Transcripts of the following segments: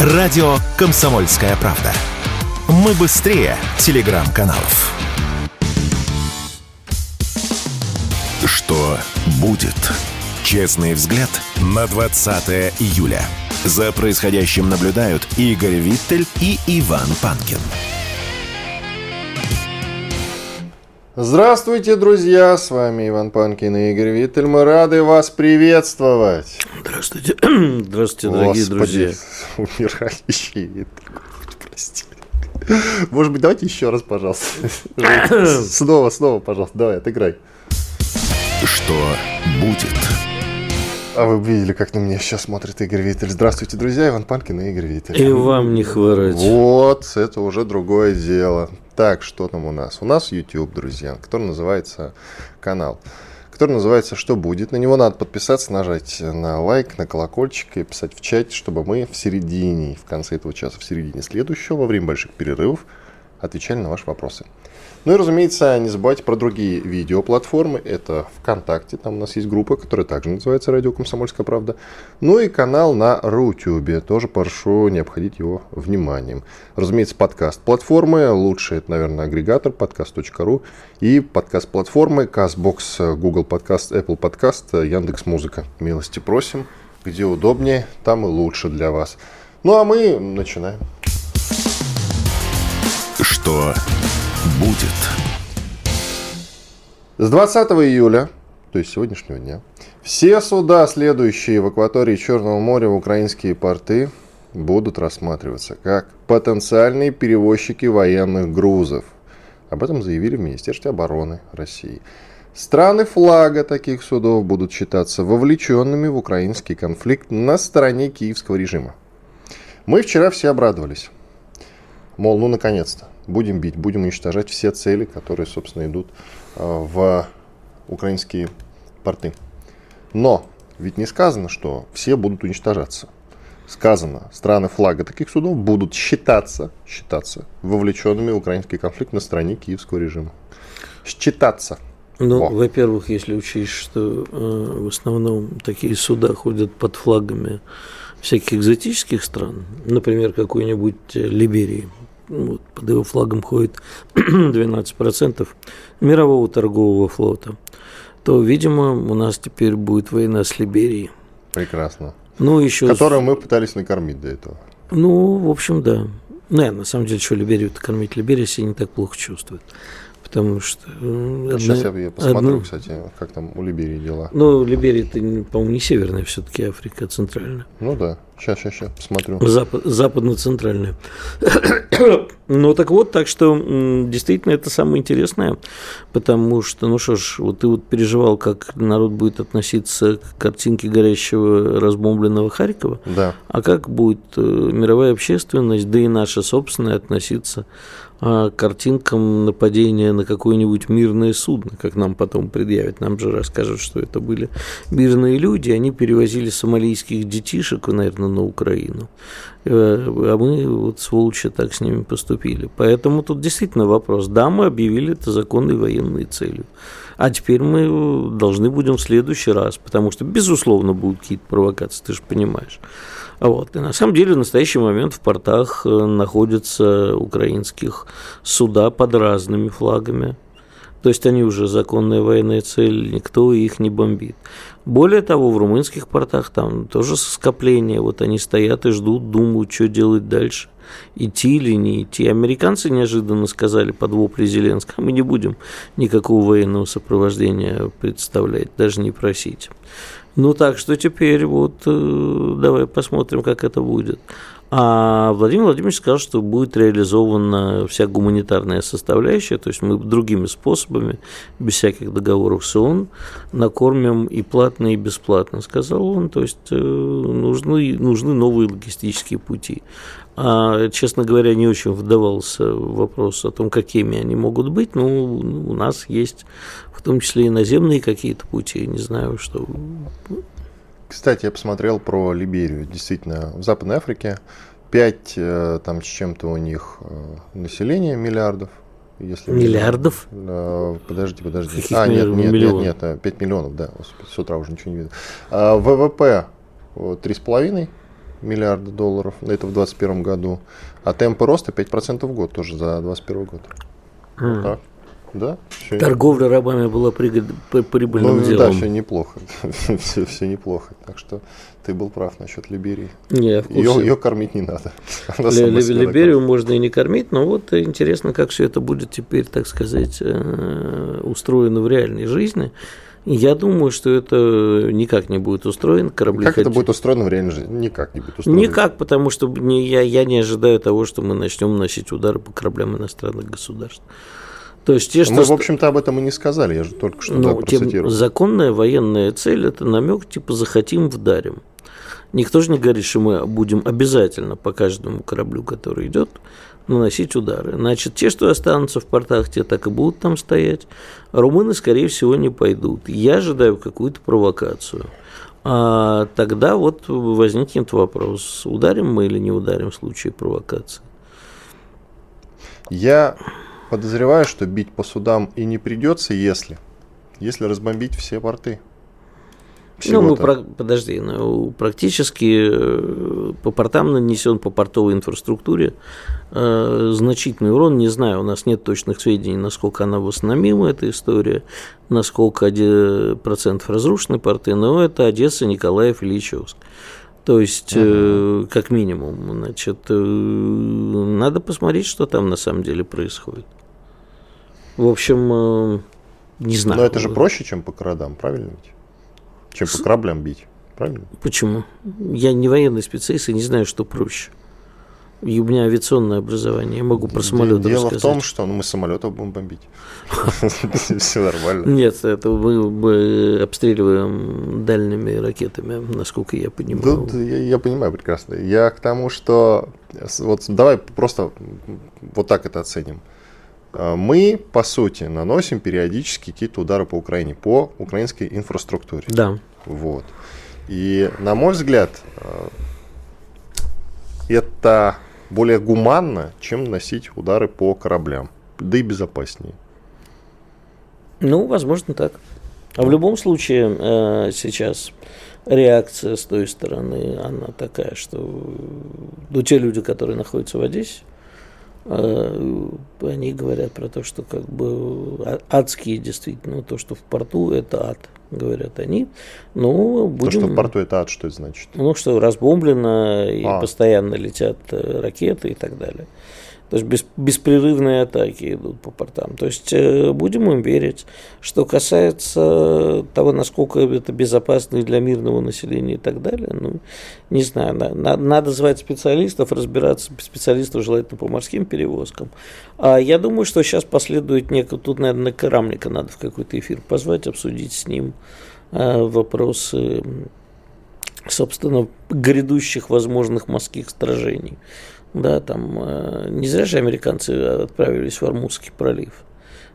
Радио «Комсомольская правда». Мы быстрее телеграм-каналов. Что будет? Честный взгляд на 20 июля. За происходящим наблюдают Игорь Виттель и Иван Панкин. Здравствуйте, друзья! С вами Иван Панкин и Игорь Виттель. Мы рады вас приветствовать. Здравствуйте, здравствуйте, дорогие друзья. Умирающий Виттель, прости. Может быть, давайте еще раз, пожалуйста. Снова, снова, пожалуйста, давай, отыграй. Что будет? А вы видели, как на меня сейчас смотрит Игорь Виттель. Здравствуйте, друзья, Иван Панкин и Игорь Виттель. И вам не хворать. Вот, это уже другое дело. Так, что там у нас? У нас YouTube, друзья, который называется канал, который называется «Что будет?». На него надо подписаться, нажать на лайк, на колокольчик и писать в чате, чтобы мы в середине, в конце этого часа, в середине следующего, во время больших перерывов, отвечали на ваши вопросы. Ну и, разумеется, не забывайте про другие видеоплатформы. Это ВКонтакте, там у нас есть группа, которая также называется «Радио Комсомольская правда». Ну и канал на Рутюбе. Тоже прошу не обходить его вниманием. Разумеется, подкаст платформы. Лучший, это, наверное, агрегатор подкаст.ру. И подкаст-платформы CastBox, Google Podcast, Apple Podcast, Яндекс Музыка. Милости просим. Где удобнее, там и лучше для вас. Ну а мы начинаем. Что будет? С 20 июля, то есть сегодняшнего дня, все суда, следующие в акватории Черного моря в украинские порты, будут рассматриваться как потенциальные перевозчики военных грузов. Об этом заявили в Министерстве обороны России. Страны флага таких судов будут считаться вовлеченными в украинский конфликт на стороне киевского режима. Мы вчера все обрадовались. Мол, ну наконец-то будем бить, будем уничтожать все цели, которые, собственно, идут э, в украинские порты. Но ведь не сказано, что все будут уничтожаться. Сказано, страны флага таких судов будут считаться, считаться вовлеченными в украинский конфликт на стороне киевского режима. Считаться. Ну, О. во-первых, если учесть, что э, в основном такие суда ходят под флагами всяких экзотических стран, например, какой-нибудь э, Либерии, вот, под его флагом ходит 12% мирового торгового флота, то, видимо, у нас теперь будет война с Либерией. Прекрасно. Ну, еще Которую с... мы пытались накормить до этого. Ну, в общем, да. Не, на самом деле, что Либерию-то кормить? Либерия себя не так плохо чувствует. Потому что... Одна, Сейчас я, я посмотрю, одну... кстати, как там у Либерии дела. Ну, Либерия, это, по-моему, не северная все-таки Африка, а центральная. Ну да. Сейчас, сейчас, сейчас, посмотрю. Запад, западно-центральная. ну, так вот, так что действительно это самое интересное, потому что, ну что ж, вот ты вот переживал, как народ будет относиться к картинке горящего разбомбленного Харькова, да. а как будет э, мировая общественность, да и наша собственная относиться а, картинкам нападения на какое-нибудь мирное судно, как нам потом предъявят. Нам же расскажут, что это были мирные люди, они перевозили сомалийских детишек, наверное, на Украину. Э, а мы, вот сволочи, так с ними поступили. Поэтому тут действительно вопрос. Да, мы объявили это законной военной целью. А теперь мы должны будем в следующий раз, потому что, безусловно, будут какие-то провокации, ты же понимаешь. Вот. И на самом деле в настоящий момент в портах э, находятся украинских суда под разными флагами. То есть они уже законная военная цель, никто их не бомбит. Более того, в румынских портах там тоже скопление. Вот они стоят и ждут, думают, что делать дальше. Идти или не идти. Американцы неожиданно сказали под вопли Зеленского, мы не будем никакого военного сопровождения представлять, даже не просить. Ну так что теперь вот э, давай посмотрим, как это будет. А Владимир Владимирович сказал, что будет реализована вся гуманитарная составляющая, то есть мы другими способами, без всяких договоров с ООН, накормим и платно, и бесплатно, сказал он. То есть э, нужны, нужны новые логистические пути. А, честно говоря, не очень вдавался вопрос о том, какими они могут быть. Но у нас есть в том числе и наземные какие-то пути, не знаю, что кстати, я посмотрел про Либерию. Действительно, в Западной Африке 5 э, там с чем-то у них э, населения миллиардов. Если миллиардов? Э, подожди, подожди. Каких а, нет, нет, миллионов? нет, нет, 5 миллионов, да. С утра уже ничего не видно. А, ВВП 3,5 миллиарда долларов, это в 2021 году, а темпы роста 5% в год тоже за 2021 год. Mm. Вот так. Да? Все Торговля рабами была прибыльным ну, делом. Да, все неплохо. все, все неплохо. Так что ты был прав насчет Либерии. Не, ее, ее кормить не надо. Либерию можно и не кормить, но вот интересно, как все это будет теперь, так сказать, э, устроено в реальной жизни. Я думаю, что это никак не будет устроено. Корабли как хоть... это будет устроено в реальной жизни? Никак не будет устроено. Никак, потому что я, я не ожидаю того, что мы начнем носить удары по кораблям иностранных государств. То есть те, что... Мы, в общем-то, об этом и не сказали, я же только что ну, тем, Законная военная цель – это намек, типа, захотим, вдарим. Никто же не говорит, что мы будем обязательно по каждому кораблю, который идет, наносить удары. Значит, те, что останутся в портах, те так и будут там стоять. румыны, скорее всего, не пойдут. Я ожидаю какую-то провокацию. А тогда вот возникнет вопрос, ударим мы или не ударим в случае провокации. Я подозреваю, что бить по судам и не придется, если, если разбомбить все порты. Ну, мы про... подожди, ну, практически э, по портам нанесен по портовой инфраструктуре э, значительный урон. Не знаю, у нас нет точных сведений, насколько она восстановима, эта история, насколько процентов разрушены порты, но это Одесса, Николаев, Ильичевск. То есть, э, как минимум, значит, э, надо посмотреть, что там на самом деле происходит. В общем, э, не знаю. Но это же проще, чем по городам, правильно ведь? чем по кораблям бить. Правильно? Почему? Я не военный специалист и не знаю, что проще. И у меня авиационное образование, я могу про самолеты Дело рассказать. в том, что ну, мы самолетов будем бомбить. Все нормально. Нет, это мы обстреливаем дальними ракетами, насколько я понимаю. Я понимаю прекрасно. Я к тому, что вот давай просто вот так это оценим. А, мы, по сути, наносим периодически какие-то удары по Украине, по украинской инфраструктуре. Да. Вот. И, на мой взгляд, а, это более гуманно, чем наносить удары по кораблям. Да и безопаснее. Ну, возможно, так. А в любом случае, э, сейчас реакция с той стороны, она такая, что ну, те люди, которые находятся в Одессе, Э, они говорят про то, что как бы а, адские действительно, то, что в порту это ад, говорят они. Но будем... То, что в порту это ад, что это значит? Ну, что разбомблено, и а. постоянно летят э, ракеты и так далее. То есть без, беспрерывные атаки идут по портам. То есть э, будем им верить. Что касается того, насколько это безопасно для мирного населения и так далее, ну, не знаю. На, надо звать специалистов, разбираться, специалистов желательно по морским перевозкам. А я думаю, что сейчас последует некое, тут, наверное, Карамника надо в какой-то эфир позвать, обсудить с ним э, вопросы собственно, грядущих возможных морских сражений. Да, там э, не зря же американцы отправились в Армузский пролив.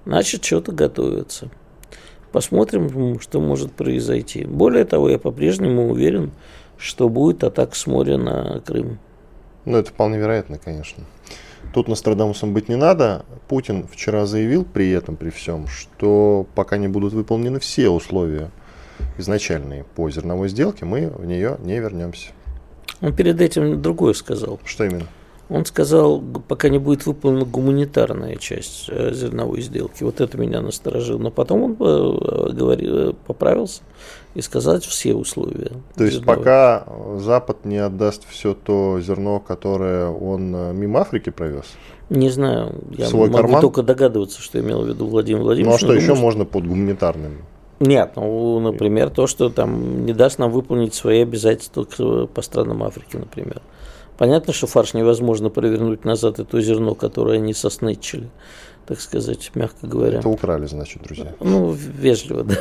Значит, что-то готовится. Посмотрим, что может произойти. Более того, я по-прежнему уверен, что будет атака с моря на Крым. Ну, это вполне вероятно, конечно. Тут Нострадамусом быть не надо. Путин вчера заявил при этом, при всем, что пока не будут выполнены все условия изначальные по зерновой сделке, мы в нее не вернемся. Он перед этим другое сказал. Что именно? Он сказал, пока не будет выполнена гуманитарная часть э, зерновой сделки. Вот это меня насторожило. Но потом он э, говорил, поправился и сказать все условия. То есть зерновой. пока Запад не отдаст все то зерно, которое он э, мимо Африки провез? Не знаю. Я Свой могу карман? только догадываться, что имел в виду Владимир Владимирович. Ну а что еще думаю, можно под гуманитарным? Нет, ну, например, то, что там не даст нам выполнить свои обязательства по странам Африки, например. Понятно, что фарш невозможно провернуть назад, это зерно, которое они соснычили, так сказать, мягко говоря. Это украли, значит, друзья. Ну, вежливо, да.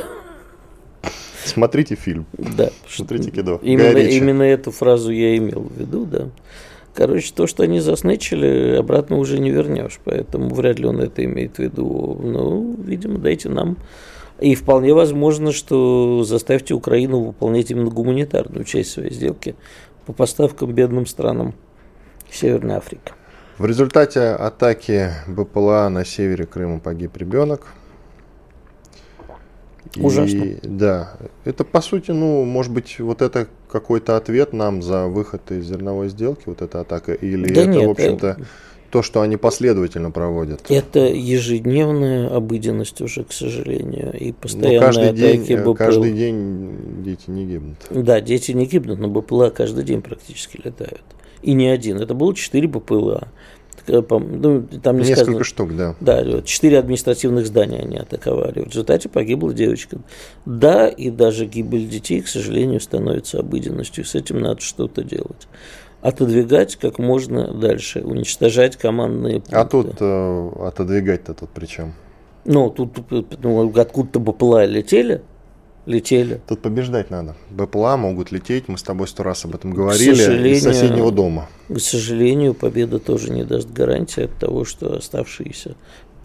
Смотрите фильм. Да. Смотрите кино. Именно, именно эту фразу я имел в виду, да. Короче, то, что они заснычили, обратно уже не вернешь, поэтому вряд ли он это имеет в виду. Ну, видимо, дайте нам и вполне возможно, что заставьте Украину выполнять именно гуманитарную часть своей сделки по поставкам бедным странам Северной Африки. В результате атаки БПЛА на севере Крыма погиб ребенок. Ужасно. И, да, это по сути, ну, может быть, вот это какой-то ответ нам за выход из зерновой сделки, вот эта атака, или Да это, нет, в общем-то, э, то, что они последовательно проводят? Это ежедневная обыденность уже, к сожалению, и Ну, постоянные каждый атаки день, э, БПЛА. каждый день дети не гибнут. Да, дети не гибнут, но БПЛА каждый день практически летают. И не один. Это было 4 БПЛА. Э, Ну, там не Несколько сказано- штук, да. Да, четыре административных здания они атаковали. В результате погибла девочка. Да, и даже гибель детей, к сожалению, становится обыденностью. С этим надо что-то делать. Отодвигать как можно дальше, уничтожать командные пункты. А тут э, отодвигать-то тут при чем? Ну, тут ну, откуда-то БПЛА летели, летели. Тут побеждать надо. БПЛА могут лететь, мы с тобой сто раз об этом говорили, из соседнего дома. К сожалению, победа тоже не даст гарантии от того, что оставшиеся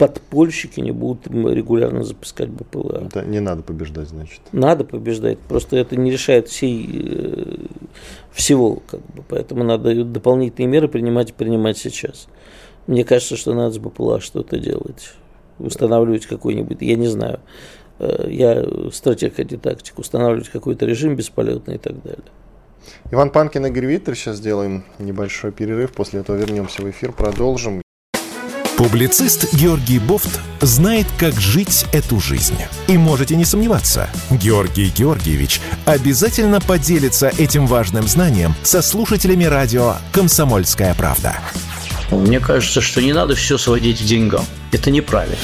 подпольщики не будут регулярно запускать БПЛА. Это не надо побеждать, значит. Надо побеждать, просто это не решает всей, э, всего, как бы, поэтому надо дополнительные меры принимать и принимать сейчас. Мне кажется, что надо с БПЛА что-то делать, устанавливать какой-нибудь, я не знаю, э, я стратег, а не тактик, устанавливать какой-то режим бесполетный и так далее. Иван Панкин, Игорь Виттер. Сейчас сделаем небольшой перерыв. После этого вернемся в эфир, продолжим. Публицист Георгий Бофт знает, как жить эту жизнь. И можете не сомневаться, Георгий Георгиевич обязательно поделится этим важным знанием со слушателями радио «Комсомольская правда». Мне кажется, что не надо все сводить к деньгам. Это неправильно.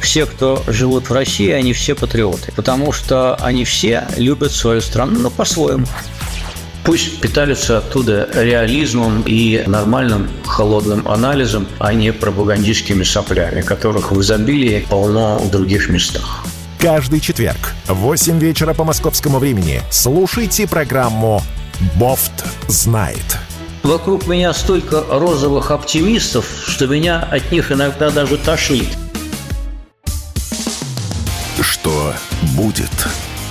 Все, кто живут в России, они все патриоты, потому что они все любят свою страну, но по-своему. Пусть питаются оттуда реализмом и нормальным холодным анализом, а не пропагандистскими соплями, которых в изобилии полно в других местах. Каждый четверг в 8 вечера по московскому времени слушайте программу «Бофт знает». Вокруг меня столько розовых оптимистов, что меня от них иногда даже тошнит. Что будет?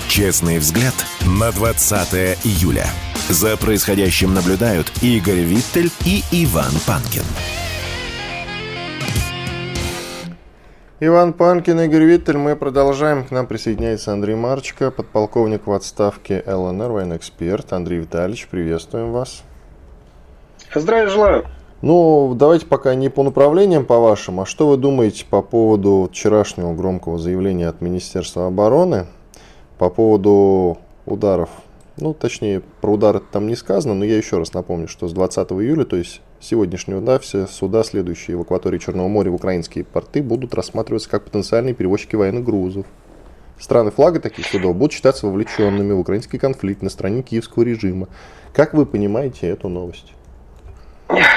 Честный взгляд на 20 июля. За происходящим наблюдают Игорь Виттель и Иван Панкин. Иван Панкин, Игорь Виттель. Мы продолжаем. К нам присоединяется Андрей Марчика, подполковник в отставке ЛНР, военный эксперт. Андрей Витальевич, приветствуем вас. Здравия желаю. Ну, давайте пока не по направлениям по вашим, а что вы думаете по поводу вчерашнего громкого заявления от Министерства обороны по поводу ударов? Ну, точнее, про удары там не сказано, но я еще раз напомню, что с 20 июля, то есть сегодняшнего, да, все суда, следующие в акватории Черного моря в украинские порты, будут рассматриваться как потенциальные перевозчики военных грузов. Страны флага таких судов будут считаться вовлеченными в украинский конфликт на стороне киевского режима. Как вы понимаете эту новость?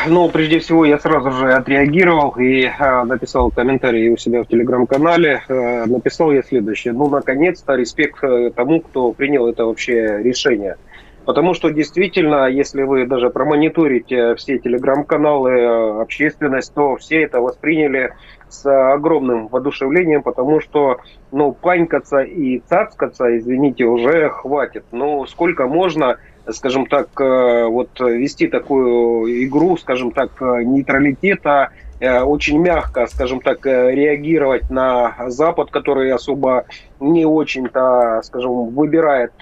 Ну, прежде всего, я сразу же отреагировал и э, написал комментарий у себя в телеграм-канале. Э, написал я следующее. Ну, наконец-то, респект э, тому, кто принял это вообще решение. Потому что действительно, если вы даже промониторите все телеграм-каналы, э, общественность, то все это восприняли с огромным воодушевлением, потому что, ну, панькаться и цацкаться, извините, уже хватит. Ну, сколько можно скажем так, э, вот вести такую игру, скажем так, э, нейтралитета, э, очень мягко, скажем так, реагировать на Запад, который особо не очень-то, скажем, выбирает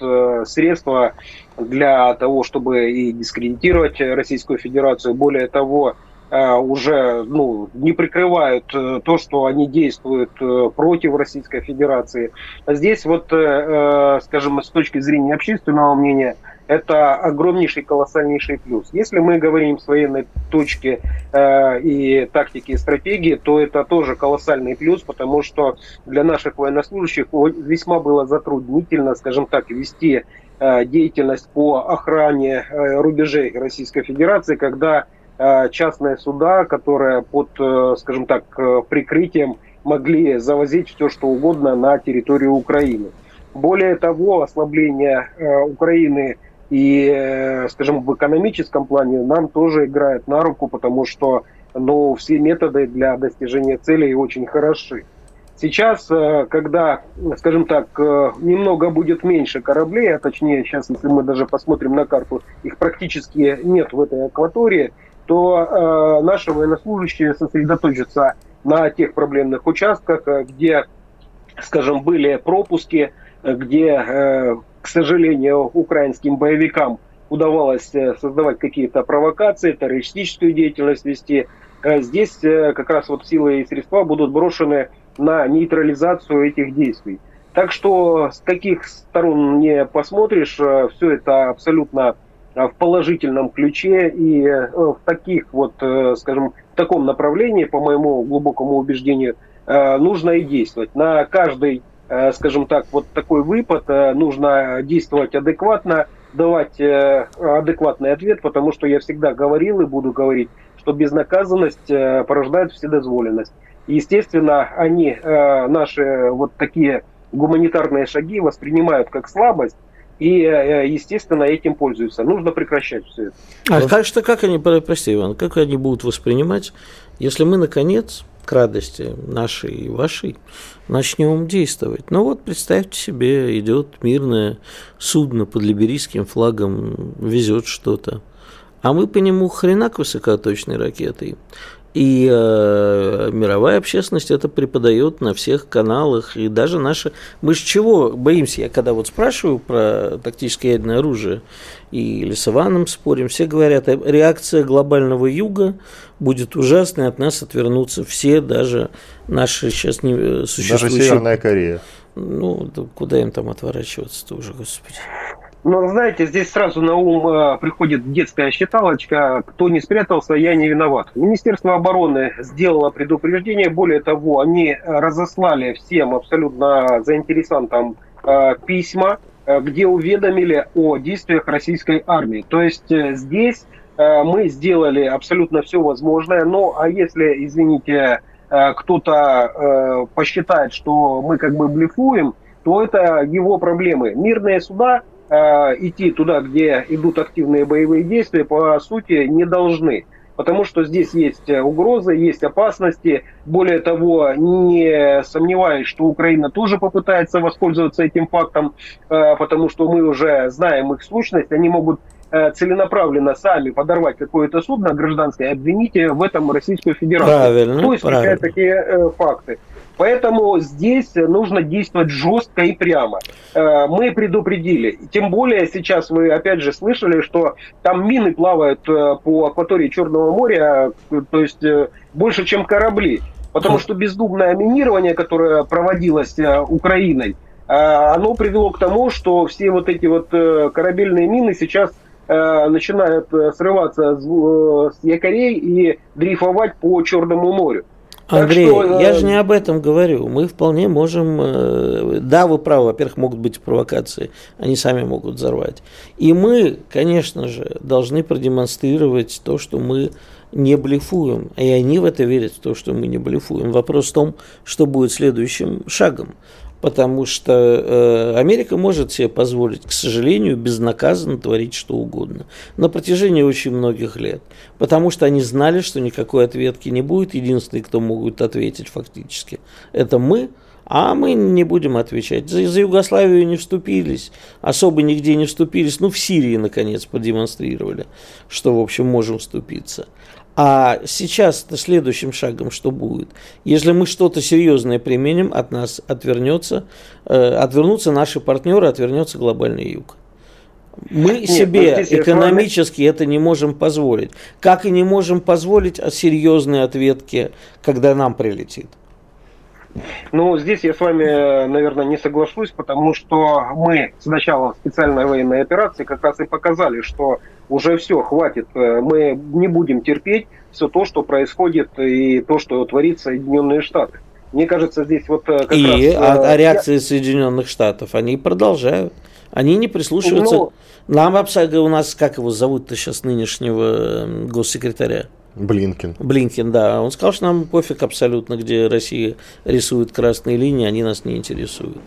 средства для того, чтобы и дискредитировать Российскую Федерацию. Более того, уже ну, не прикрывают то, что они действуют против Российской Федерации. Здесь вот, скажем, с точки зрения общественного мнения, это огромнейший, колоссальнейший плюс. Если мы говорим с военной точки э, и тактики и стратегии, то это тоже колоссальный плюс, потому что для наших военнослужащих весьма было затруднительно, скажем так, вести э, деятельность по охране э, рубежей Российской Федерации, когда э, частные суда, которые под, э, скажем так, э, прикрытием могли завозить все, что угодно на территорию Украины. Более того, ослабление э, Украины и, скажем, в экономическом плане нам тоже играет на руку, потому что ну, все методы для достижения целей очень хороши. Сейчас, когда, скажем так, немного будет меньше кораблей, а точнее сейчас, если мы даже посмотрим на карту, их практически нет в этой акватории, то э, наши военнослужащие сосредоточатся на тех проблемных участках, где, скажем, были пропуски, где, к сожалению, украинским боевикам удавалось создавать какие-то провокации, террористическую деятельность вести. Здесь как раз вот силы и средства будут брошены на нейтрализацию этих действий. Так что с каких сторон не посмотришь, все это абсолютно в положительном ключе и в таких вот, скажем, в таком направлении, по моему глубокому убеждению, нужно и действовать. На каждый, скажем так, вот такой выпад нужно действовать адекватно, давать адекватный ответ, потому что я всегда говорил и буду говорить, что безнаказанность порождает вседозволенность. Естественно, они наши вот такие гуманитарные шаги воспринимают как слабость, и, э, естественно, этим пользуются. Нужно прекращать все это. А как, что, как они, прости, Иван, как они будут воспринимать, если мы, наконец, к радости нашей и вашей, начнем действовать. Ну вот, представьте себе, идет мирное судно под либерийским флагом, везет что-то. А мы по нему хренак высокоточной ракетой. И э, мировая общественность это преподает на всех каналах. И даже наши... Мы же чего боимся? Я когда вот спрашиваю про тактическое ядерное оружие, и или с Иваном спорим, все говорят, «Э, реакция глобального юга будет ужасной, от нас отвернутся все, даже наши сейчас не э, существующие... Даже Северная Корея. Ну, куда им там отворачиваться-то уже, господи. Ну, знаете, здесь сразу на ум э, приходит детская считалочка «Кто не спрятался, я не виноват». Министерство обороны сделало предупреждение. Более того, они разослали всем абсолютно заинтересантам э, письма, э, где уведомили о действиях российской армии. То есть здесь мы сделали абсолютно все возможное. Но, а если, извините, кто-то посчитает, что мы как бы блефуем, то это его проблемы. Мирные суда идти туда, где идут активные боевые действия, по сути, не должны. Потому что здесь есть угрозы, есть опасности. Более того, не сомневаюсь, что Украина тоже попытается воспользоваться этим фактом, э, потому что мы уже знаем их сущность. Они могут э, целенаправленно сами подорвать какое-то судно гражданское, обвините в этом Российскую Федерацию. Правильно, То есть правильно. такие факты. Поэтому здесь нужно действовать жестко и прямо. Э, мы предупредили. Тем более сейчас вы опять же слышали, что там мины плавают э, по акватории Черного моря, э, то есть больше, чем корабли. Потому что бездумное минирование, которое проводилось Украиной, оно привело к тому, что все вот эти вот корабельные мины сейчас начинают срываться с якорей и дрейфовать по Черному морю. Андрей, что, я же не об этом говорю. Мы вполне можем... Э, да, вы правы, во-первых, могут быть провокации. Они сами могут взорвать. И мы, конечно же, должны продемонстрировать то, что мы не блефуем. И они в это верят, в то, что мы не блефуем. Вопрос в том, что будет следующим шагом потому что э, Америка может себе позволить, к сожалению, безнаказанно творить что угодно на протяжении очень многих лет, потому что они знали, что никакой ответки не будет. Единственный, кто могут ответить фактически, это мы, а мы не будем отвечать. За, за Югославию не вступились, особо нигде не вступились. Ну, в Сирии, наконец, продемонстрировали, что, в общем, можем вступиться. А сейчас следующим шагом что будет? Если мы что-то серьезное применим, от нас отвернется, э, отвернутся наши партнеры, отвернется глобальный юг. Мы Нет, себе экономически это не можем позволить. Как и не можем позволить серьезные ответки, когда нам прилетит. Ну, здесь я с вами, наверное, не соглашусь, потому что мы с начала специальной военной операции как раз и показали, что уже все, хватит, э, мы не будем терпеть все то, что происходит и то, что творит Соединенные Штаты. Мне кажется, здесь вот э, как и раз... А, а реакции я... Соединенных Штатов, они продолжают. Они не прислушиваются. Ну, Нам у нас, как его зовут-то сейчас, нынешнего госсекретаря? Блинкин. Блинкин, да. Он сказал, что нам пофиг абсолютно, где Россия рисует красные линии, они нас не интересуют.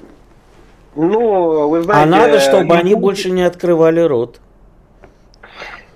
Ну, вы знаете... А надо, чтобы они больше не открывали рот.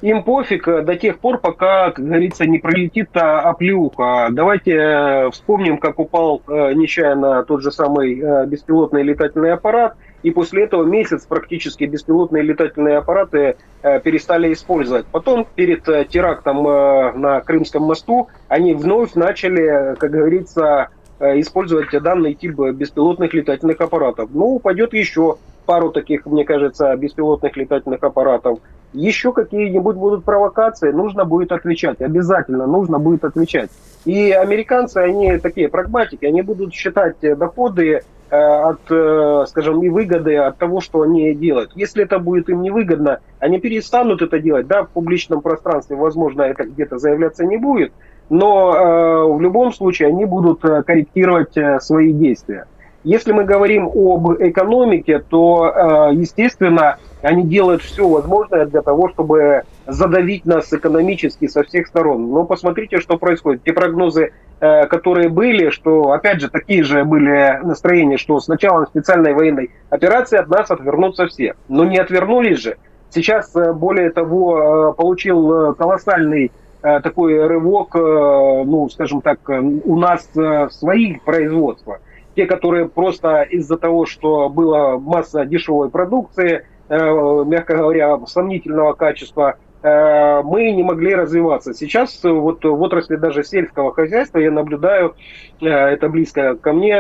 Им пофиг э, до тех пор, пока, как говорится, не пролетит оплюха. Давайте э, вспомним, как упал э, нечаянно тот же самый беспилотный летательный аппарат, и после этого месяц практически беспилотные летательные аппараты э, перестали использовать. Потом перед э, терактом э, на Крымском мосту они вновь начали, как говорится, использовать данный тип беспилотных летательных аппаратов. Ну, упадет еще пару таких, мне кажется, беспилотных летательных аппаратов. Еще какие-нибудь будут провокации, нужно будет отвечать. Обязательно нужно будет отвечать. И американцы, они такие прагматики, они будут считать доходы от, э, скажем, и выгоды от того, что они делают. Если это будет им невыгодно, они перестанут это делать. Да, в публичном пространстве, возможно, это где-то заявляться не будет, но э, в любом случае они будут корректировать свои действия. Если мы говорим об экономике, то, естественно, они делают все возможное для того, чтобы задавить нас экономически со всех сторон. Но посмотрите, что происходит. Те прогнозы, э, которые были, что, опять же, такие же были настроения, что с началом специальной военной операции от нас отвернутся все. Но не отвернулись же. Сейчас, э, более того, э, получил колоссальный такой рывок, ну, скажем так, у нас своих производства. Те, которые просто из-за того, что была масса дешевой продукции, мягко говоря, сомнительного качества, э, мы не могли развиваться. Сейчас вот в отрасли даже сельского хозяйства я наблюдаю, э, это близко ко мне,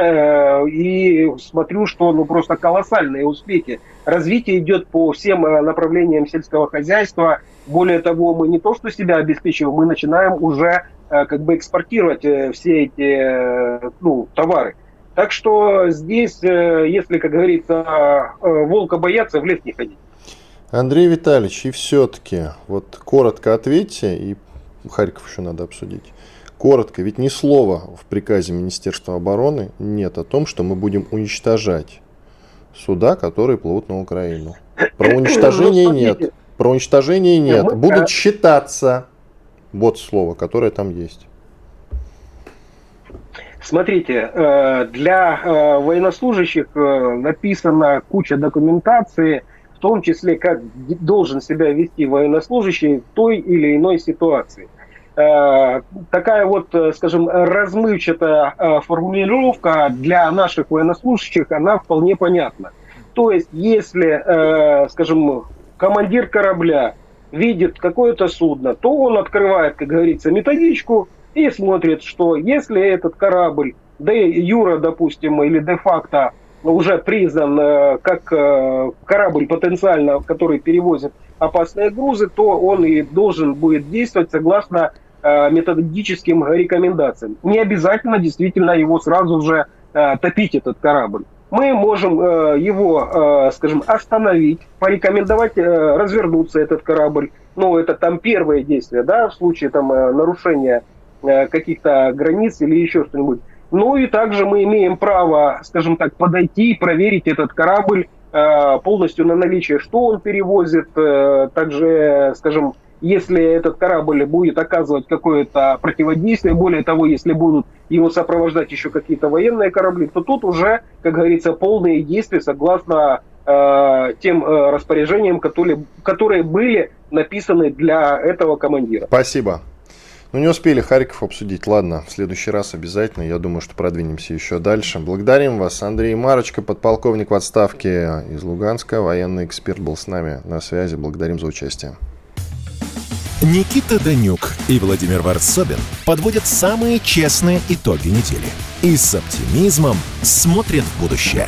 и смотрю, что ну просто колоссальные успехи. Развитие идет по всем направлениям сельского хозяйства. Более того, мы не то что себя обеспечиваем, мы начинаем уже как бы экспортировать все эти ну, товары. Так что здесь, э, если, как говорится, э, волка бояться, в лес не ходить. Андрей Витальевич, и все-таки, вот коротко ответьте, и Харьков еще надо обсудить. Коротко, ведь ни слова в приказе Министерства обороны нет о том, что мы будем уничтожать суда, которые плывут на Украину. Про ну, уничтожение нет. Про уничтожение нет. Будут считаться. Вот слово, которое там есть. Смотрите, э, для э, военнослужащих э, написана куча документации, в том числе, как должен себя вести военнослужащий в той или иной ситуации. Такая вот, скажем, размывчатая формулировка для наших военнослужащих, она вполне понятна. То есть, если, скажем, командир корабля видит какое-то судно, то он открывает, как говорится, методичку, и смотрит, что если этот корабль, и Юра, допустим, или де-факто уже признан э, как э, корабль потенциально, который перевозит опасные грузы, то он и должен будет действовать согласно э, методическим рекомендациям. Не обязательно действительно его сразу же топить, этот корабль. Мы можем его, скажем, остановить, порекомендовать развернуться этот корабль. Ну, это там первое действие, да, в случае там нарушения Э, каких-то границ или еще что-нибудь. Ну и также мы имеем право, скажем так, подойти и проверить этот корабль э, полностью на наличие, что он перевозит. Э, также, скажем, если этот корабль будет оказывать какое-то противодействие, более того, если будут его сопровождать еще какие-то военные корабли, то тут уже, как говорится, полные действия согласно э, тем э, распоряжениям, которые, которые были написаны для этого командира. Спасибо. Ну, не успели Харьков обсудить. Ладно, в следующий раз обязательно. Я думаю, что продвинемся еще дальше. Благодарим вас. Андрей Марочка, подполковник в отставке из Луганска. Военный эксперт был с нами на связи. Благодарим за участие. Никита Данюк и Владимир Варсобин подводят самые честные итоги недели. И с оптимизмом смотрят в будущее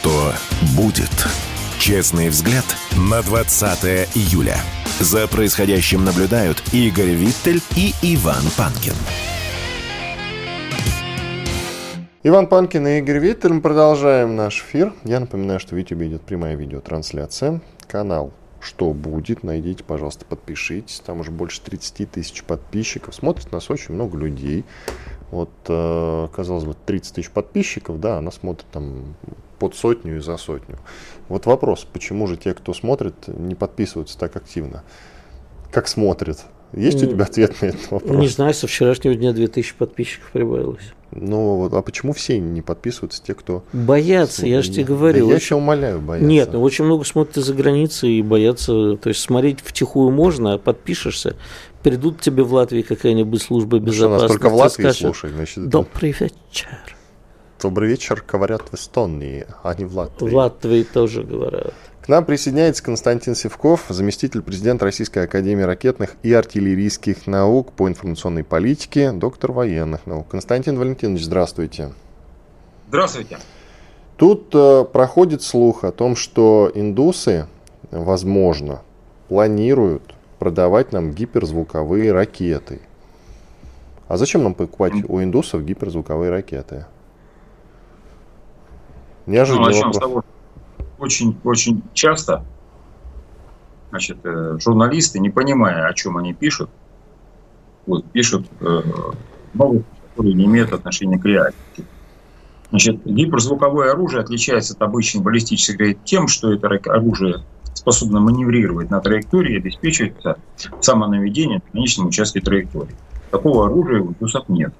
Что будет? Честный взгляд на 20 июля. За происходящим наблюдают Игорь Виттель и Иван Панкин. Иван Панкин и Игорь Виттель. Мы продолжаем наш эфир. Я напоминаю, что в YouTube идет прямая видеотрансляция. Канал что будет, найдите, пожалуйста, подпишитесь. Там уже больше 30 тысяч подписчиков. Смотрит нас очень много людей. Вот, э, казалось бы, 30 тысяч подписчиков, да, она смотрит там под сотню и за сотню. Вот вопрос, почему же те, кто смотрит, не подписываются так активно? Как смотрят? Есть у тебя ответ на этот вопрос? Не знаю, со вчерашнего дня 2000 подписчиков прибавилось. Ну, вот, а почему все не подписываются, те, кто... Боятся, я же тебе говорю. Да я очень- тебя умоляю, боятся. Нет, ну очень много смотрят из-за границы и боятся. То есть смотреть втихую можно, а подпишешься, придут тебе в Латвии какая-нибудь служба Ну что, нас безопасности. только в Латвии скажет, слушают, значит, Добрый вечер. Добрый вечер, говорят в Эстонии, а не в Латвии. В Латвии тоже говорят. К нам присоединяется Константин Севков, заместитель президента Российской Академии ракетных и артиллерийских наук по информационной политике, доктор военных наук. Константин Валентинович, здравствуйте. Здравствуйте. Тут э, проходит слух о том, что индусы, возможно, планируют продавать нам гиперзвуковые ракеты. А зачем нам покупать у индусов гиперзвуковые ракеты? Ну, Неожиданный начнем с того, очень, очень часто значит, э, журналисты, не понимая, о чем они пишут, вот, пишут э, новости, которые не имеют отношения к реальности. Значит, гиперзвуковое оружие отличается от обычной баллистической тем, что это оружие способно маневрировать на траектории и обеспечивать самонаведение на конечном участке траектории. Такого оружия у индусов нет.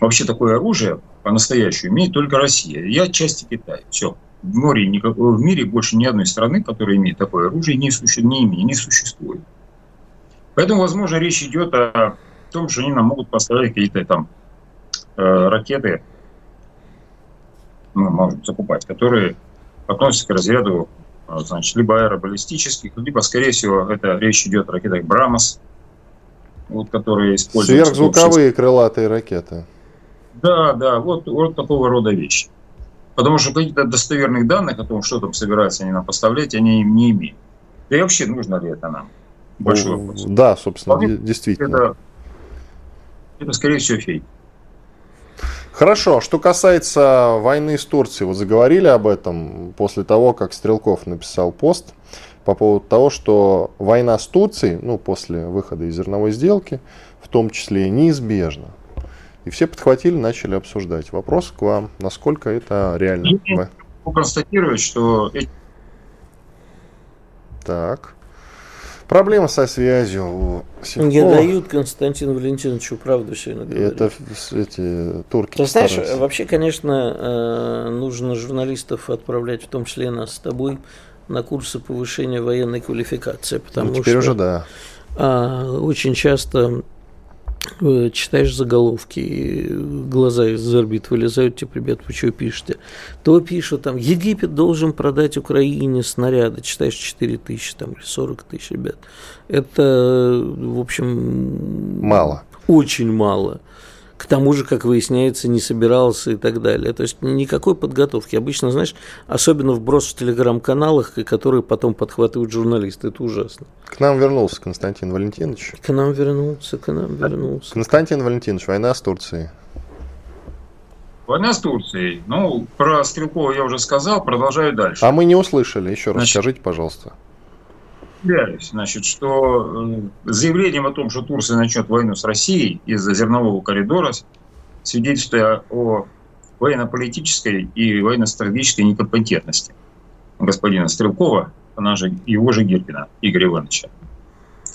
Вообще такое оружие по-настоящему имеет только Россия. Я части Китая. Все. В, море, в мире больше ни одной страны, которая имеет такое оружие, не, суще, не, имеет, не существует. Поэтому, возможно, речь идет о том, что они нам могут поставлять какие-то там э, ракеты, мы можем закупать, которые относятся к разряду э, значит, либо аэробаллистических, либо, скорее всего, это речь идет о ракетах Брамос, вот, которые используются... Сверхзвуковые крылатые ракеты. Да, да, вот, вот такого рода вещи. Потому что каких-то достоверных данных о том, что там собираются они нам поставлять, они не имеют. Да и вообще нужно ли это нам? Большой Ну, вопрос. Да, собственно, Вполне де- действительно. Это, это скорее всего, фейк. Хорошо, что касается войны с Турцией, вот заговорили об этом после того, как Стрелков написал пост по поводу того, что война с Турцией, ну, после выхода из зерновой сделки, в том числе неизбежна. И все подхватили, начали обсуждать. Вопрос к вам, насколько это реально? Вы- Могу констатировать, что Так. Проблема со связью у Не Севкова. дают Константину Валентиновичу правду сегодня говорить. Это эти турки Ты знаешь, стараются. вообще, конечно, э, нужно журналистов отправлять, в том числе и нас с тобой, на курсы повышения военной квалификации, потому Ну, теперь что уже да. а, очень часто читаешь заголовки, и глаза из орбит вылезают, типа, ребят, вы что пишете? То пишут, там, Египет должен продать Украине снаряды, читаешь 4 тысячи там, или 40 тысяч, ребят. Это, в общем... Мало. Очень мало. К тому же, как выясняется, не собирался и так далее. То есть никакой подготовки. Обычно, знаешь, особенно вброс в телеграм-каналах, которые потом подхватывают журналисты. Это ужасно. К нам вернулся Константин Валентинович. К нам вернулся, к нам вернулся. Константин Валентинович, война с Турцией. война с Турцией. Ну, про Стрелкова я уже сказал, продолжаю дальше. А мы не услышали. Еще раз Значит, скажите, пожалуйста. Удивляюсь, значит, что э, заявлением о том, что Турция начнет войну с Россией из-за зернового коридора, свидетельствует о военно-политической и военно-стратегической некомпетентности господина Стрелкова, она же его же Гиркина, Игоря Ивановича.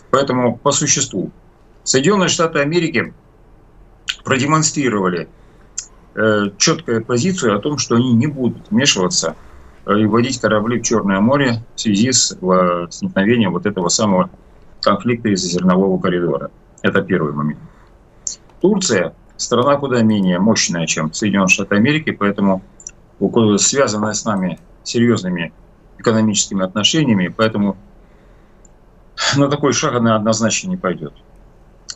Поэтому по существу Соединенные Штаты Америки продемонстрировали э, четкую позицию о том, что они не будут вмешиваться и вводить корабли в Черное море в связи с э, возникновением вот этого самого конфликта из-за зернового коридора. Это первый момент. Турция страна куда менее мощная, чем Соединенные Штаты Америки, поэтому связанная с нами серьезными экономическими отношениями, поэтому на такой шаг она однозначно не пойдет.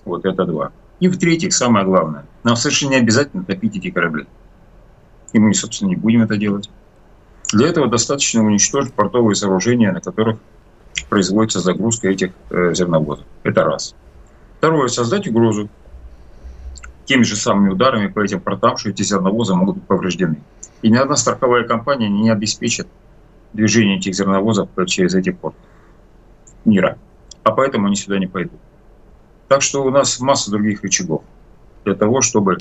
Вот это два. И в-третьих, самое главное, нам совершенно не обязательно топить эти корабли. И мы, собственно, не будем это делать. Для этого достаточно уничтожить портовые сооружения, на которых производится загрузка этих э, зерновозов. Это раз. Второе, создать угрозу теми же самыми ударами по этим портам, что эти зерновозы могут быть повреждены. И ни одна страховая компания не обеспечит движение этих зерновозов через эти порты мира. А поэтому они сюда не пойдут. Так что у нас масса других рычагов для того, чтобы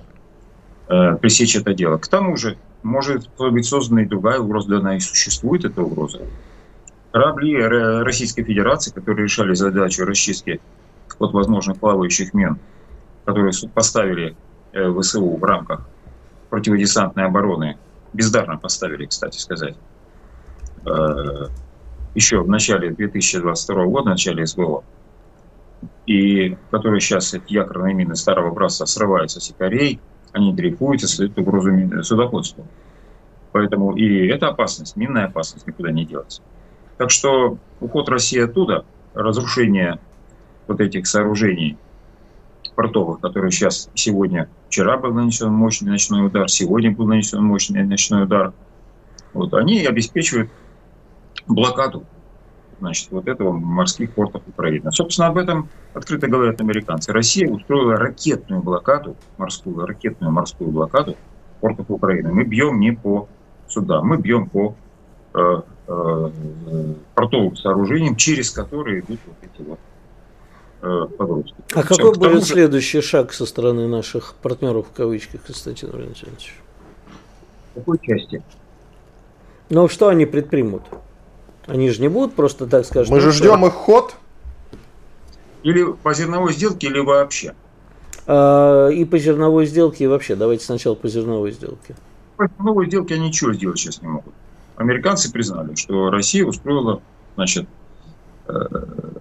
э, пресечь это дело. К тому же может быть создана и другая угроза, да она и существует, эта угроза. Корабли Российской Федерации, которые решали задачу расчистки от возможных плавающих мин, которые поставили э, ВСУ в рамках противодесантной обороны, бездарно поставили, кстати сказать, э, еще в начале 2022 года, в начале СВО, и которые сейчас эти якорные мины старого образца срываются с якорей, они дрейфуют и создают угрозу судоходству. Поэтому и эта опасность, минная опасность никуда не делась. Так что уход России оттуда, разрушение вот этих сооружений портовых, которые сейчас, сегодня, вчера был нанесен мощный ночной удар, сегодня был нанесен мощный ночной удар, вот, они обеспечивают блокаду значит, вот этого морских портов Украины. Собственно, об этом открыто говорят американцы. Россия устроила ракетную блокаду, морскую, ракетную морскую блокаду портов Украины. Мы бьем не по судам, мы бьем по э, э, портовым сооружениям, через которые идут вот эти вот э, подростки. А Все, какой будет же... следующий шаг со стороны наших партнеров в кавычках, Константин Валентинович? В какой части? Ну, что они предпримут? Они же не будут просто так скажем. Мы же ждем их ход. Или по зерновой сделке, или вообще. А, и по зерновой сделке, и вообще. Давайте сначала по зерновой сделке. По зерновой сделке они ничего сделать сейчас не могут. Американцы признали, что Россия устроила значит, э,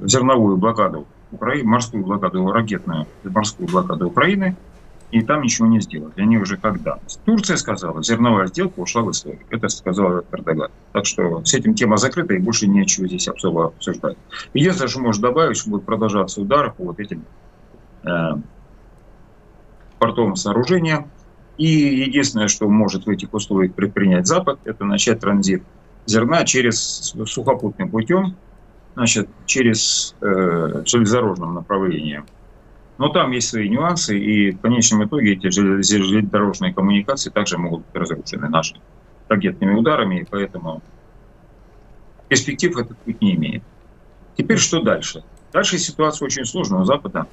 зерновую блокаду Украины, морскую блокаду, ракетную морскую блокаду Украины – и там ничего не сделали. Они уже когда? Турция сказала, зерновая сделка ушла в историю. Это сказал Эрдоган. Так что с этим тема закрыта, и больше нечего здесь особо обсуждать. Единственное, что можно добавить, что будут продолжаться удары по вот этим э, портовым сооружениям. И единственное, что может в этих условиях предпринять Запад, это начать транзит зерна через сухопутным путем, значит, через э, железнодорожным направлением но там есть свои нюансы, и в конечном итоге эти железнодорожные коммуникации также могут быть разрушены нашими ракетными ударами, и поэтому перспектив этот путь не имеет. Теперь что дальше? Дальше ситуация очень сложная у Запада.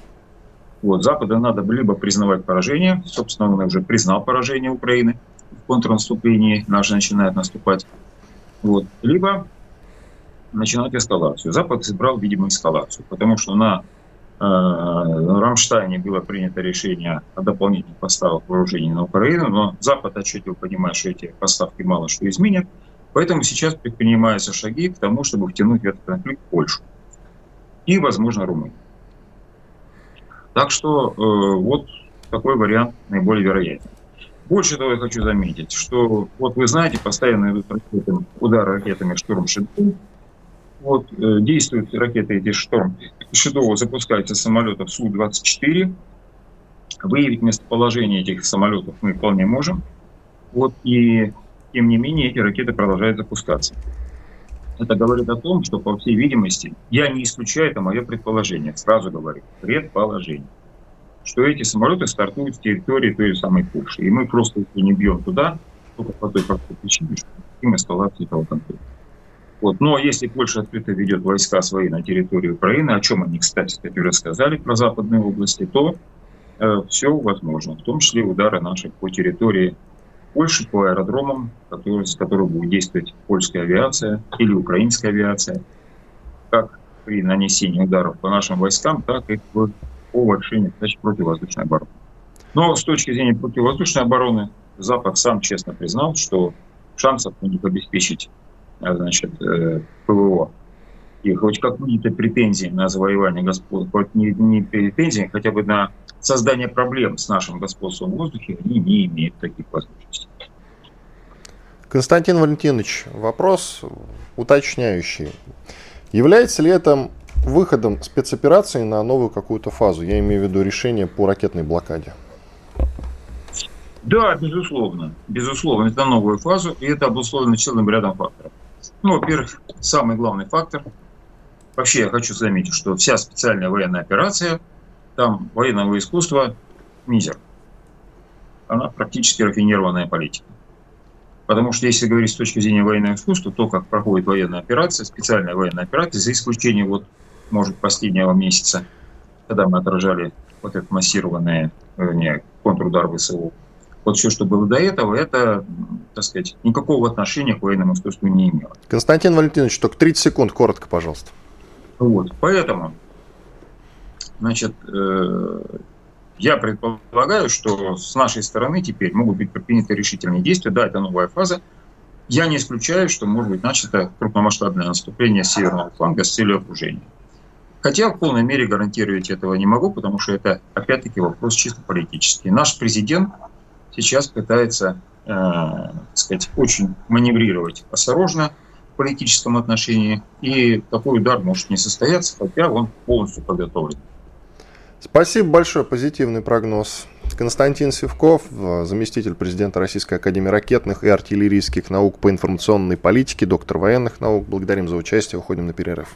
Вот, Запада надо либо признавать поражение, собственно, он уже признал поражение Украины в контрнаступлении, наши начинают наступать, вот, либо начинать эскалацию. Запад избрал, видимо, эскалацию, потому что на в Рамштайне было принято решение о дополнительных поставках вооружений на Украину, но Запад отчетливо понимает, что эти поставки мало что изменят, поэтому сейчас предпринимаются шаги к тому, чтобы втянуть в этот конфликт Польшу и, возможно, Румынию. Так что э, вот такой вариант наиболее вероятен. Больше того, я хочу заметить, что вот вы знаете, постоянно идут ракетами, удары ракетами «Штурм Шедоу». Вот, э, действуют ракеты эти «Шторм» Шедоу запускаются самолетов Су-24. Выявить местоположение этих самолетов мы вполне можем. Вот, и тем не менее эти ракеты продолжают запускаться. Это говорит о том, что, по всей видимости, я не исключаю, это мое предположение, сразу говорю, предположение, что эти самолеты стартуют с территории той самой Польши. И мы просто не бьем туда, только по той простой причине, что мы эскалации этого конфликта. Вот. Но если Польша открыто ведет войска свои на территории Украины, о чем они, кстати, кстати рассказали про западные области, то э, все возможно, в том числе удары наши по территории Польши, по аэродромам, которые, с которых будет действовать польская авиация или украинская авиация, как при нанесении ударов по нашим войскам, так и по, решению значит, противовоздушной обороны. Но с точки зрения противовоздушной обороны Запад сам честно признал, что шансов у них обеспечить а, значит, э, ПВО. И хоть какие-то претензии на завоевание господства, хоть не, не претензии, хотя бы на создание проблем с нашим господством в воздухе, они не имеют таких возможностей. Константин Валентинович, вопрос уточняющий. Является ли это выходом спецоперации на новую какую-то фазу? Я имею в виду решение по ракетной блокаде. Да, безусловно. Безусловно, это новую фазу, и это обусловлено целым рядом факторов. Ну, во-первых, самый главный фактор. Вообще я хочу заметить, что вся специальная военная операция, там военного искусства мизер. Она практически рафинированная политика. Потому что если говорить с точки зрения военного искусства, то, как проходит военная операция, специальная военная операция, за исключением вот, может, последнего месяца, когда мы отражали вот этот массированный не, контрудар ВСУ, вот все, что было до этого, это, так сказать, никакого отношения к военному искусству не имело. Константин Валентинович, только 30 секунд, коротко, пожалуйста. Вот, поэтому Значит, э, я предполагаю, что с нашей стороны теперь могут быть предприняты решительные действия. Да, это новая фаза. Я не исключаю, что может быть начато крупномасштабное наступление северного фланга с целью окружения. Хотя в полной мере гарантировать этого не могу, потому что это, опять-таки, вопрос чисто политический. Наш президент сейчас пытается, э, так сказать, очень маневрировать осторожно в политическом отношении, и такой удар может не состояться, хотя он полностью подготовлен. Спасибо большое, позитивный прогноз. Константин Севков, заместитель президента Российской Академии ракетных и артиллерийских наук по информационной политике, доктор военных наук. Благодарим за участие, уходим на перерыв.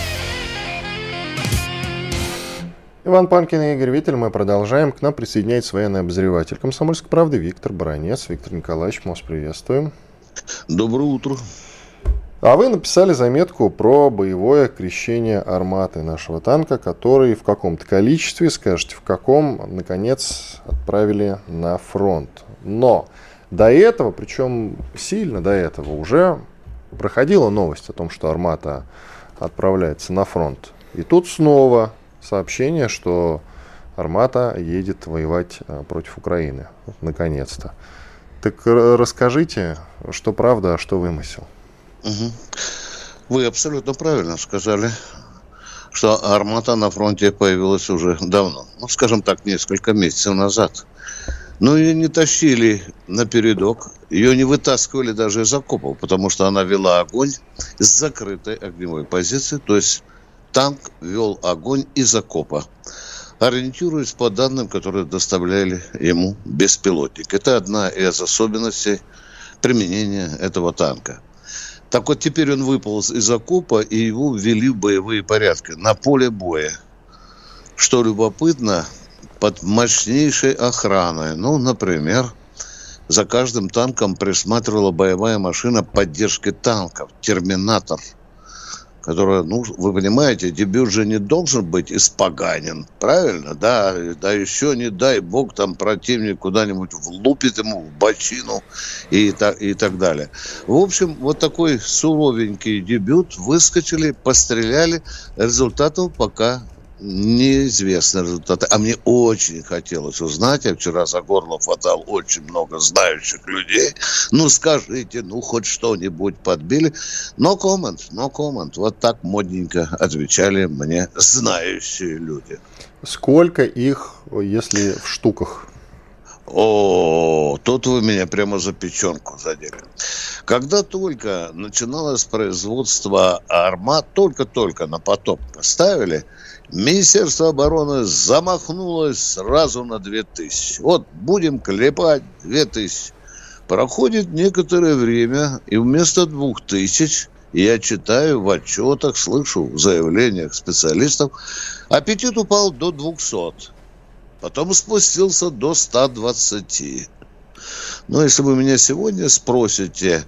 Иван Панкин и Игорь Виттель. Мы продолжаем. К нам присоединяется военный обозреватель комсомольской правды Виктор Баранец. Виктор Николаевич, мы вас приветствуем. Доброе утро. А вы написали заметку про боевое крещение арматы нашего танка, который в каком-то количестве, скажете, в каком, наконец, отправили на фронт. Но до этого, причем сильно до этого, уже проходила новость о том, что армата отправляется на фронт. И тут снова сообщение, что армата едет воевать э, против Украины. Наконец-то. Так расскажите, что правда, а что вымысел. Вы абсолютно правильно сказали, что армата на фронте появилась уже давно. Ну, скажем так, несколько месяцев назад. Но ее не тащили на передок, ее не вытаскивали даже из окопов, потому что она вела огонь с закрытой огневой позиции, то есть танк вел огонь из окопа, ориентируясь по данным, которые доставляли ему беспилотник. Это одна из особенностей применения этого танка. Так вот, теперь он выполз из окопа, и его ввели в боевые порядки на поле боя. Что любопытно, под мощнейшей охраной. Ну, например, за каждым танком присматривала боевая машина поддержки танков, терминатор – которая, ну, вы понимаете, дебют же не должен быть испоганен, правильно? Да, да еще не дай бог там противник куда-нибудь влупит ему в бочину и так, и так далее. В общем, вот такой суровенький дебют, выскочили, постреляли, результатов пока неизвестны результаты. А мне очень хотелось узнать, я вчера за горло хватал очень много знающих людей. Ну, скажите, ну, хоть что-нибудь подбили. No comment, no comment. Вот так модненько отвечали мне знающие люди. Сколько их, если в штуках? О, тут вы меня прямо за печенку задели. Когда только начиналось производство армат, только-только на потоп поставили – Министерство обороны замахнулось сразу на 2000. Вот будем клепать 2000. Проходит некоторое время, и вместо 2000 я читаю в отчетах, слышу в заявлениях специалистов, аппетит упал до 200. Потом спустился до 120. Но если вы меня сегодня спросите,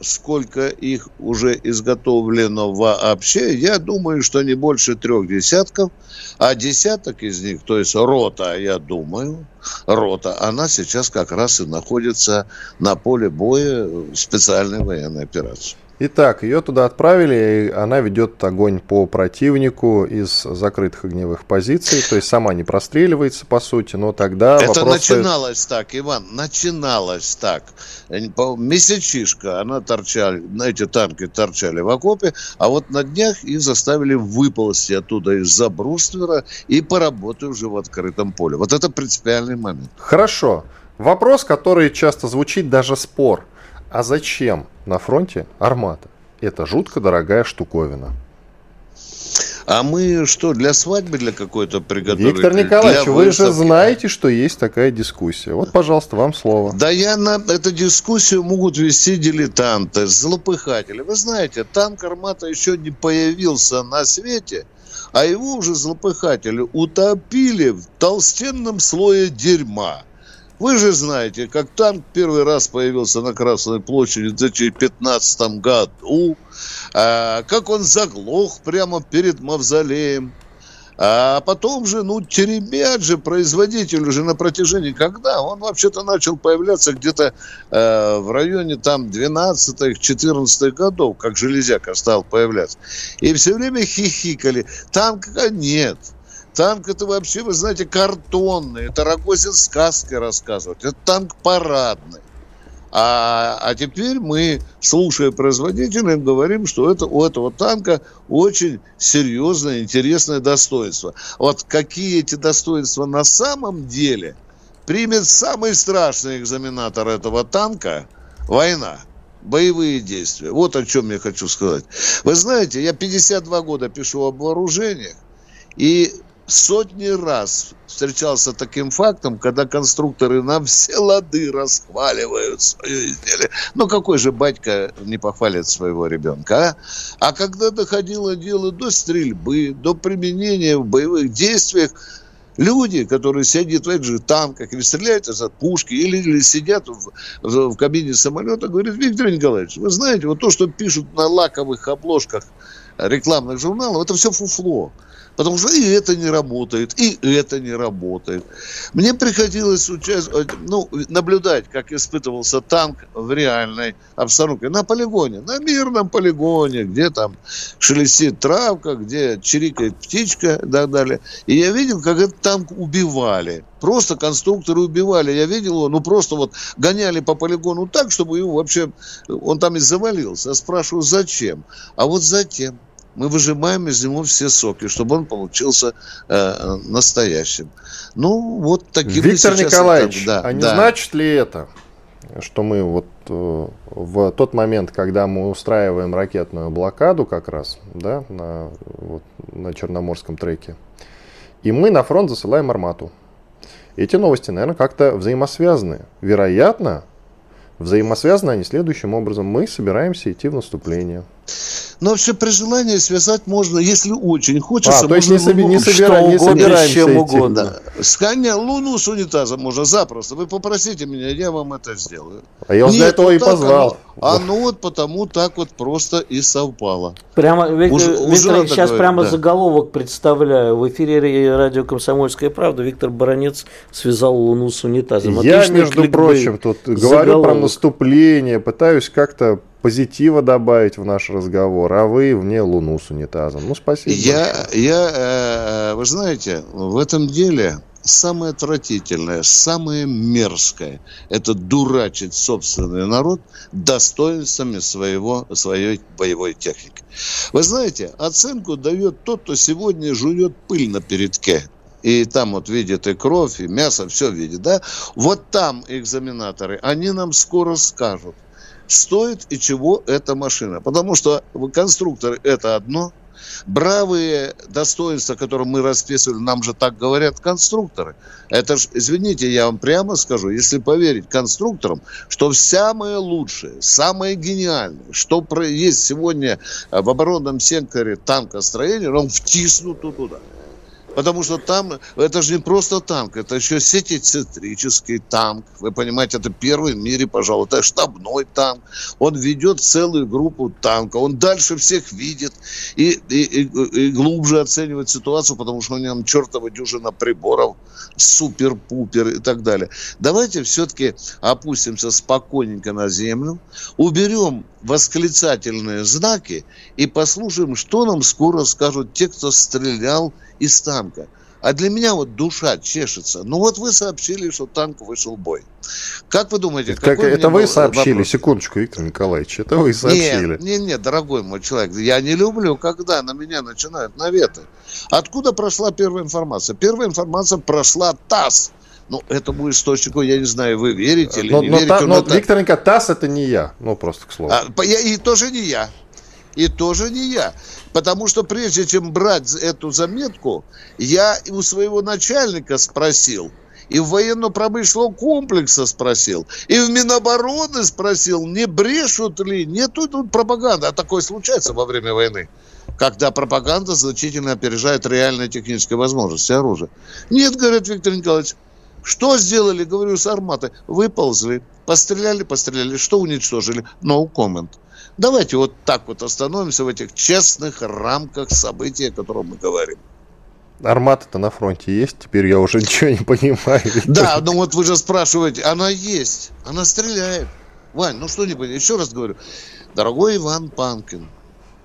сколько их уже изготовлено вообще, я думаю, что не больше трех десятков, а десяток из них, то есть рота, я думаю, рота, она сейчас как раз и находится на поле боя специальной военной операции. Итак, ее туда отправили, и она ведет огонь по противнику из закрытых огневых позиций, то есть сама не простреливается, по сути, но тогда Это вопрос начиналось стоит... так, Иван, начиналось так. Месячишка, она торчали, эти танки торчали в окопе, а вот на днях их заставили выползти оттуда из-за бруствера и поработать уже в открытом поле. Вот это принципиальный момент. Хорошо. Вопрос, который часто звучит, даже спор – а зачем на фронте армата? Это жутко дорогая штуковина. А мы что, для свадьбы для какой-то приготовили? Виктор Николаевич, вы же знаете, что есть такая дискуссия. Вот, пожалуйста, вам слово. Да я на эту дискуссию могут вести дилетанты, злопыхатели. Вы знаете, танк «Армата» еще не появился на свете, а его уже злопыхатели утопили в толстенном слое дерьма. Вы же знаете, как танк первый раз появился на Красной площади в 2015 году, а, как он заглох прямо перед мавзолеем, а потом же, ну, теребят же производитель уже на протяжении, когда? Он вообще-то начал появляться где-то э, в районе там 12-14 годов, как железяка стал появляться. И все время хихикали. Танка нет. Танк это вообще, вы знаете, картонный. Это Рогозин сказкой рассказывать. Это танк парадный. А, а теперь мы, слушая производителей, говорим, что это, у этого танка очень серьезное, интересное достоинство. Вот какие эти достоинства на самом деле примет самый страшный экзаменатор этого танка – война боевые действия. Вот о чем я хочу сказать. Вы знаете, я 52 года пишу об вооружениях, и сотни раз встречался таким фактом, когда конструкторы на все лады расхваливают свое изделие. Ну, какой же батька не похвалит своего ребенка, а? А когда доходило дело до стрельбы, до применения в боевых действиях, люди, которые сидят в этих же танках или стреляют из пушки, или, или сидят в, в, в кабине самолета, говорят, Виктор Николаевич, вы знаете, вот то, что пишут на лаковых обложках рекламных журналов, это все фуфло. Потому что и это не работает, и это не работает. Мне приходилось участвовать, ну, наблюдать, как испытывался танк в реальной обстановке. На полигоне, на мирном полигоне, где там шелестит травка, где чирикает птичка и так далее. И я видел, как этот танк убивали. Просто конструкторы убивали. Я видел его, ну просто вот гоняли по полигону так, чтобы его вообще, он там и завалился. Я спрашиваю, зачем? А вот затем мы выжимаем из него все соки, чтобы он получился э, настоящим. Ну, вот таким Виктор Николаевич, это, да, а не да. значит ли это, что мы вот э, в тот момент, когда мы устраиваем ракетную блокаду как раз, да, на, вот, на Черноморском треке, и мы на фронт засылаем армату. Эти новости, наверное, как-то взаимосвязаны. Вероятно, взаимосвязаны они следующим образом. Мы собираемся идти в наступление. Но вообще при желании связать можно, если очень хочется. А, то есть не, соби, не, собира, не собираемся чем угодно. Да. Сканя луну с унитаза можно запросто. Вы попросите меня, я вам это сделаю. А я вот для этого вот и позвал. Оно, оно вот потому так вот просто и совпало. Прямо, Виктор, уже, Виктор уже сейчас прямо да. заголовок представляю. В эфире радио «Комсомольская правда» Виктор Баранец связал луну с унитазом. Я, Отличный между кликбейт. прочим, тут заголовок. говорю про наступление, пытаюсь как-то позитива добавить в наш разговор, а вы мне луну с унитазом. Ну, спасибо. Я, я э, вы знаете, в этом деле самое отвратительное, самое мерзкое – это дурачить собственный народ достоинствами своего, своей боевой техники. Вы знаете, оценку дает тот, кто сегодня жует пыль на передке и там вот видит и кровь, и мясо, все видит, да? Вот там экзаменаторы, они нам скоро скажут, стоит и чего эта машина. Потому что конструкторы это одно, бравые достоинства, которые мы расписывали, нам же так говорят конструкторы. Это ж, извините, я вам прямо скажу, если поверить конструкторам, что самое лучшее, самое гениальное, что есть сегодня в оборонном секторе танкостроения, он втиснуто туда. Потому что там, это же не просто танк, это еще сетицентрический танк. Вы понимаете, это первый в мире, пожалуй, это штабной танк. Он ведет целую группу танков, он дальше всех видит и, и, и, и глубже оценивает ситуацию, потому что у него чертова дюжина приборов, супер-пупер и так далее. Давайте все-таки опустимся спокойненько на землю, уберем восклицательные знаки и послушаем, что нам скоро скажут те, кто стрелял из танка. А для меня вот душа чешется. Ну вот вы сообщили, что танк вышел в бой. Как вы думаете, как, это вы сообщили? Вопрос? Секундочку, Виктор Николаевич, это вы сообщили. Нет, нет, нет, дорогой мой человек, я не люблю, когда на меня начинают наветы. Откуда прошла первая информация? Первая информация прошла ТАСС. Ну, этому источнику, я не знаю, вы верите или но, не но верите. Та, но, но Виктор Николаевич, ТАСС это не я, ну, просто к слову. А, я, и тоже не я. И тоже не я. Потому что прежде чем брать эту заметку, я у своего начальника спросил, и в военно-промышленного комплекса спросил, и в Минобороны спросил, не брешут ли, нету тут пропаганды, а такое случается во время войны. когда пропаганда значительно опережает реальные технические возможности оружия. Нет, говорит Виктор Николаевич, что сделали, говорю, с арматы? Выползли, постреляли, постреляли, что уничтожили? No comment. Давайте вот так вот остановимся в этих честных рамках событий, о котором мы говорим. Армата-то на фронте есть, теперь я уже ничего не понимаю. Да, но вот вы же спрашиваете, она есть, она стреляет. Вань, ну что-нибудь, еще раз говорю. Дорогой Иван Панкин,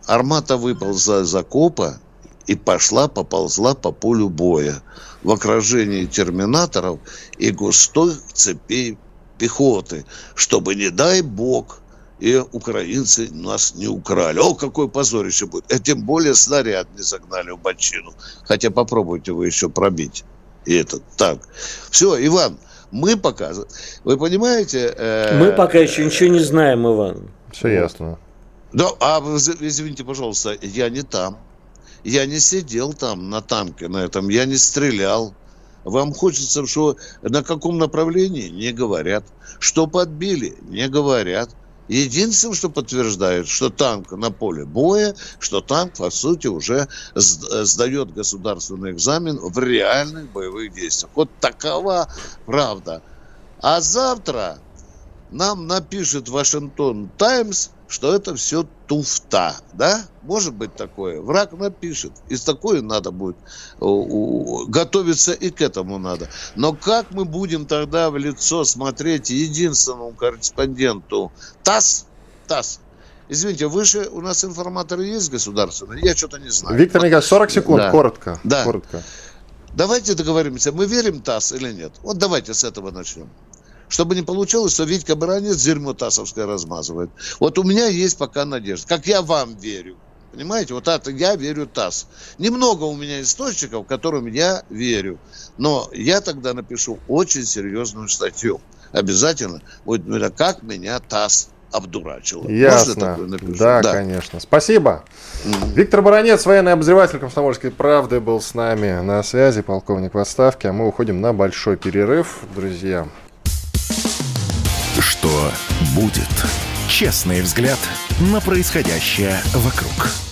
армата выползла из окопа и пошла, поползла по полю боя в окружении терминаторов и густой цепей пехоты, чтобы, не дай бог, и украинцы нас не украли. О, какой позорище будет. И тем более снаряд не загнали в бочину. Хотя попробуйте вы еще пробить. И это так. Все, Иван, мы пока... Вы понимаете... Э, мы пока еще ничего не знаем, Иван. Все вот. ясно. Да, а извините, пожалуйста, я не там. Я не сидел там на танке на этом, я не стрелял. Вам хочется, что на каком направлении? Не говорят. Что подбили? Не говорят. Единственное, что подтверждает, что танк на поле боя, что танк, по сути, уже сдает государственный экзамен в реальных боевых действиях. Вот такова правда. А завтра нам напишет Вашингтон Таймс, что это все туфта, да? Может быть такое. Враг напишет. И с такой надо будет готовиться и к этому надо. Но как мы будем тогда в лицо смотреть единственному корреспонденту ТАСС, ТАСС, Извините, выше у нас информаторы есть государственные? Я что-то не знаю. Виктор Николаевич, 40 секунд, да. коротко. Да. коротко. Давайте договоримся, мы верим ТАСС или нет? Вот давайте с этого начнем чтобы не получилось, что Витька Баранец дерьмо тасовское размазывает. Вот у меня есть пока надежда. Как я вам верю. Понимаете, вот это я верю ТАСС. Немного у меня источников, которым я верю. Но я тогда напишу очень серьезную статью. Обязательно. Вот как меня ТАСС обдурачила. Ясно. Да, да, конечно. Спасибо. Mm-hmm. Виктор Баранец, военный обозреватель комсомольской правды, был с нами на связи, полковник в отставке. А мы уходим на большой перерыв, друзья. Будет? Честный взгляд на происходящее вокруг.